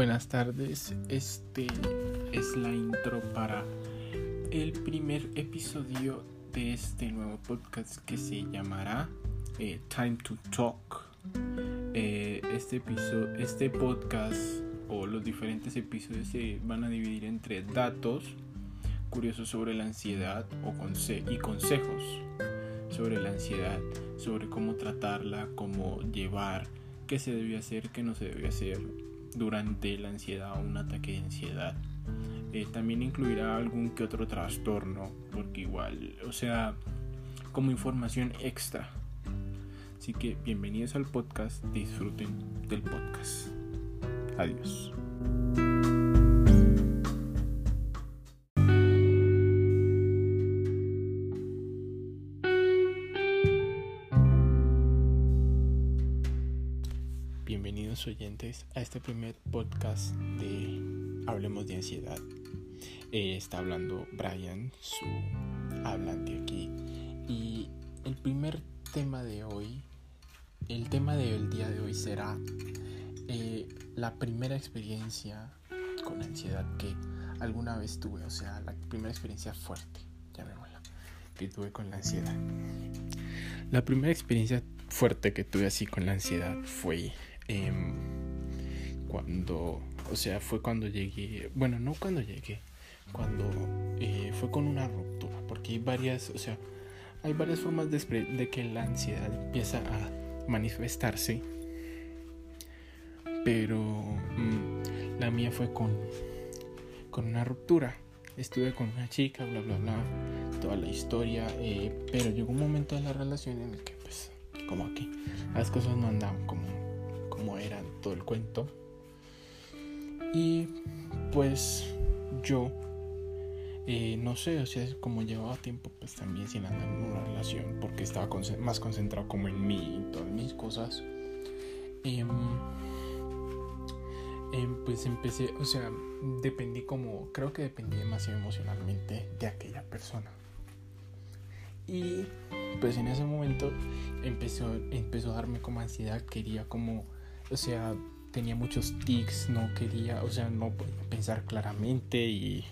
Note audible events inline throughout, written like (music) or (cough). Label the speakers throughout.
Speaker 1: Buenas tardes, este es la intro para el primer episodio de este nuevo podcast que se llamará eh, Time to Talk. Eh, este, episodio, este podcast o los diferentes episodios se van a dividir entre datos curiosos sobre la ansiedad o y consejos sobre la ansiedad, sobre cómo tratarla, cómo llevar, qué se debe hacer, qué no se debe hacer durante la ansiedad o un ataque de ansiedad. Eh, también incluirá algún que otro trastorno, porque igual, o sea, como información extra. Así que bienvenidos al podcast, disfruten del podcast. Adiós. Oyentes a este primer podcast de Hablemos de Ansiedad. Eh, está hablando Brian, su hablante aquí. Y el primer tema de hoy, el tema del día de hoy será eh, la primera experiencia con ansiedad que alguna vez tuve. O sea, la primera experiencia fuerte, llamémosla, que tuve con la ansiedad. La primera experiencia fuerte que tuve así con la ansiedad fue Em, cuando, o sea, fue cuando llegué, bueno, no cuando llegué, cuando eh, fue con una ruptura, porque hay varias, o sea, hay varias formas de, que la ansiedad empieza a manifestarse, pero mm, la mía fue con, con una ruptura. Estuve con una chica, bla, bla, bla, toda la historia, eh, pero llegó un momento de la relación en el que, pues, como aquí, las cosas no andaban como como era todo el cuento. Y pues yo, eh, no sé, o sea, como llevaba tiempo pues también sin andar en una relación, porque estaba más concentrado como en mí y todas mis cosas. Em, pues empecé, o sea, dependí como, creo que dependí demasiado emocionalmente de aquella persona. Y pues en ese momento empezó, empezó a darme como ansiedad, quería como o sea, tenía muchos tics, no quería, o sea, no podía pensar claramente y,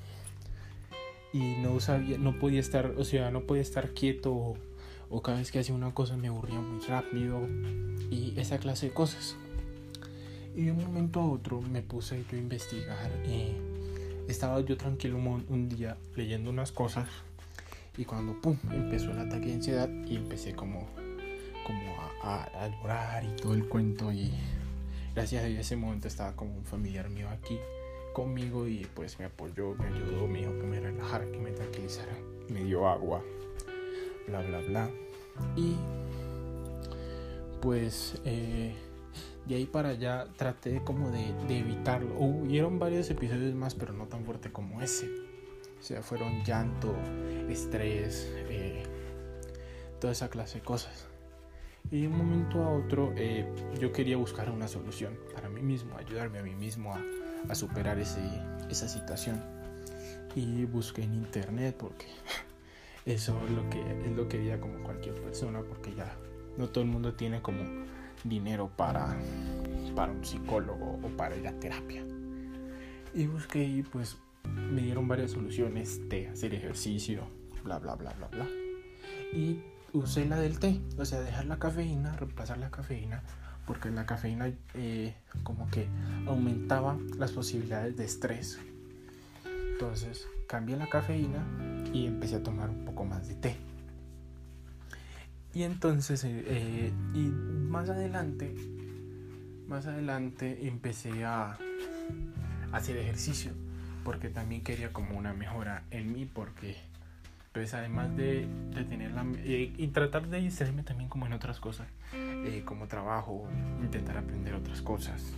Speaker 1: y no sabía, no podía estar, o sea, no podía estar quieto o, cada vez que hacía una cosa me aburría muy rápido y esa clase de cosas. Y de un momento a otro me puse yo a investigar y estaba yo tranquilo un, día leyendo unas cosas y cuando pum empezó el ataque de ansiedad y empecé como como a llorar y todo el cuento y gracias a ese momento estaba como un familiar mío aquí conmigo y pues me apoyó, me ayudó, me dijo que me relajara, que me tranquilizara, me dio agua, bla, bla, bla. Y pues eh, de ahí para allá traté como de, evitarlo. Hubieron varios episodios más, pero no tan fuerte como ese. O sea, fueron llanto, estrés, eh, toda esa clase de cosas. Y de un momento a otro eh, yo quería buscar una solución para mí mismo, ayudarme a mí mismo a, superar ese, esa situación. Y busqué en internet porque (laughs) eso es lo que es lo que quería como cualquier persona porque ya no todo el mundo tiene como dinero para, para un psicólogo o para ir a terapia. Y busqué y pues me dieron varias soluciones de hacer ejercicio, bla bla bla bla bla. Y usé la del té, o sea, dejar la cafeína, reemplazar la cafeína, porque la cafeína eh, como que aumentaba las posibilidades de estrés. Entonces cambié la cafeína y empecé a tomar un poco más de té. Y entonces, eh, eh, y más adelante, más adelante empecé a, a hacer ejercicio, porque también quería como una mejora en mí, porque además de, de tener la... Eh, y tratar de distraerme también como en otras cosas, eh, como trabajo, intentar aprender otras cosas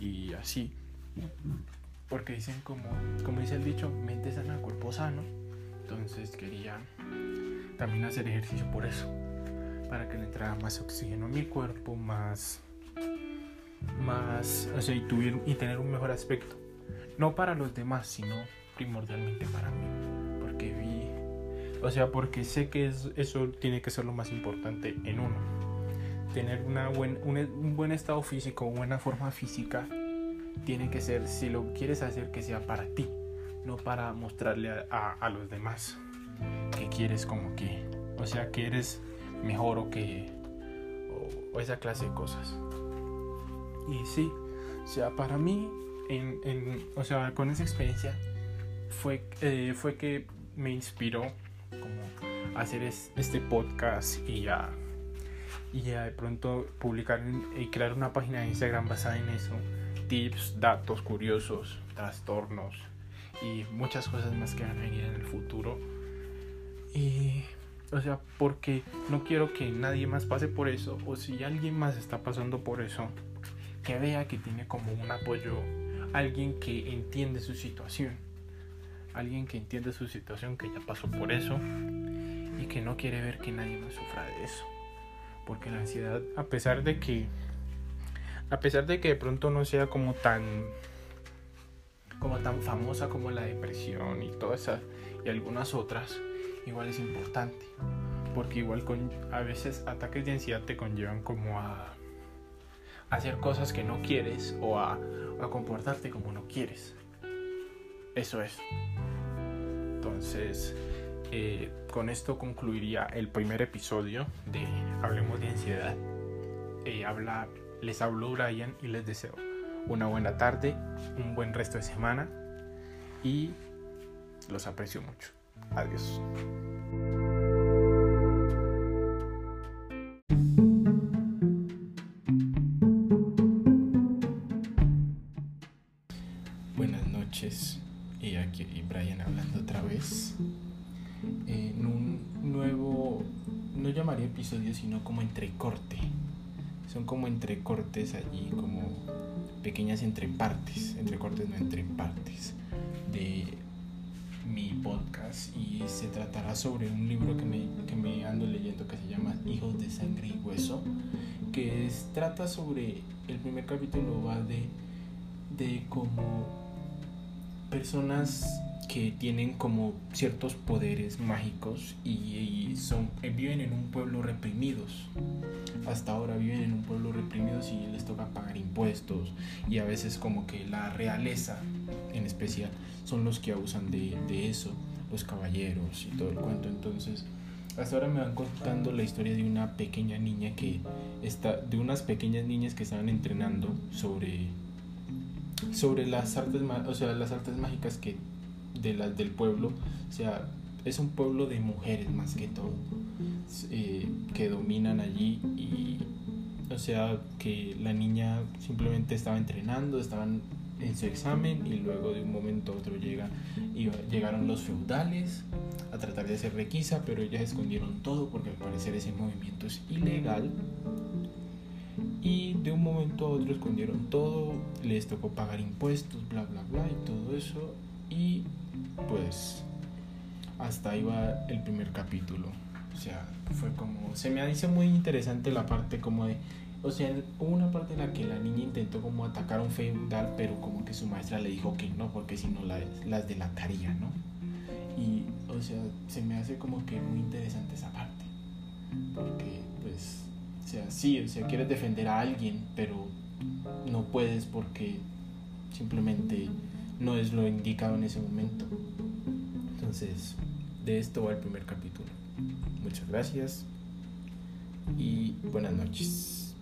Speaker 1: y así. Porque dicen como, como dice el dicho, mente sana, cuerpo sano. Entonces quería también hacer ejercicio por eso, para que le entrara más oxígeno a mi cuerpo, más, más, o sea, y, y tener un mejor aspecto. No para los demás, sino primordialmente para mí, porque vi o sea, porque sé que eso tiene que ser lo más importante en uno. Tener una buen, un, buen estado físico, buena forma física tiene que ser, si lo quieres hacer, que sea para ti, no para mostrarle a, los demás que quieres como que, o sea, que eres mejor o que, o, esa clase de cosas. Y sí, o sea, para mí, en, en, o sea, con esa experiencia, fue, eh, fue que me inspiró como hacer este podcast y ya y ya de pronto publicar y crear una página de Instagram basada en eso tips, datos curiosos, trastornos y muchas cosas más que van a venir en el futuro. Y, o sea, porque no quiero que nadie más pase por eso, o si alguien más está pasando por eso, que vea que tiene como un apoyo, alguien que entiende su situación, alguien que entiende su situación, que ya pasó por eso y que no quiere ver que nadie más sufra de eso. Porque la ansiedad, a pesar de que a pesar de que de pronto no sea como tan como tan famosa como la depresión y todas esas y algunas otras, igual es importante, porque igual con a veces ataques de ansiedad te conllevan como a, hacer cosas que no quieres o a, a comportarte como no quieres. Eso es. Entonces, eh, con esto concluiría el primer episodio de Hablemos de ansiedad. Eh, les hablo Brian y les deseo una buena tarde, un buen resto de semana y los aprecio mucho. Adiós. Buenas noches aquí Brian hablando otra vez en un nuevo, no llamaría episodio sino como entrecorte. Son como entrecortes allí, como pequeñas entrepartes, entrecortes no entrepartes de mi podcast. Y se tratará sobre un libro que me, que me ando leyendo que se llama Hijos de Sangre y Hueso, que trata sobre, el primer capítulo va de, de como personas que tienen como ciertos poderes mágicos y, son, eh, viven en un pueblo reprimidos. Hasta ahora viven en un pueblo reprimidos y les toca pagar impuestos y a veces como que la realeza en especial son los que abusan de, de eso, los caballeros y todo el cuento. Entonces, hasta ahora me van contando la historia de una pequeña niña que está, de unas pequeñas niñas que estaban entrenando sobre sobre las artes, o sea, las artes mágicas que de las del pueblo, o sea, es un pueblo de mujeres más que todo, eh, que dominan allí y, o sea, que la niña simplemente estaba entrenando, estaban en su examen y luego de un momento a otro llega, llegaron los feudales a tratar de hacer requisa, pero ellas escondieron todo porque al parecer ese movimiento es ilegal. Y de un momento a otro escondieron todo, les tocó pagar impuestos, bla, bla, bla y todo eso. Y pues hasta ahí va el primer capítulo. O sea, fue como, se me hizo muy interesante la parte como de, o sea, hubo una parte en la que la niña intentó como atacar a un feudal, pero como que su maestra le dijo que no, porque si no las delataría, ¿no? Y, o sea, se me hace como que muy interesante esa parte. Porque, pues, o sea, sí, o sea, quieres defender a alguien, pero no puedes porque simplemente no es lo indicado en ese momento. Entonces, de esto va el primer capítulo. Muchas gracias y buenas noches.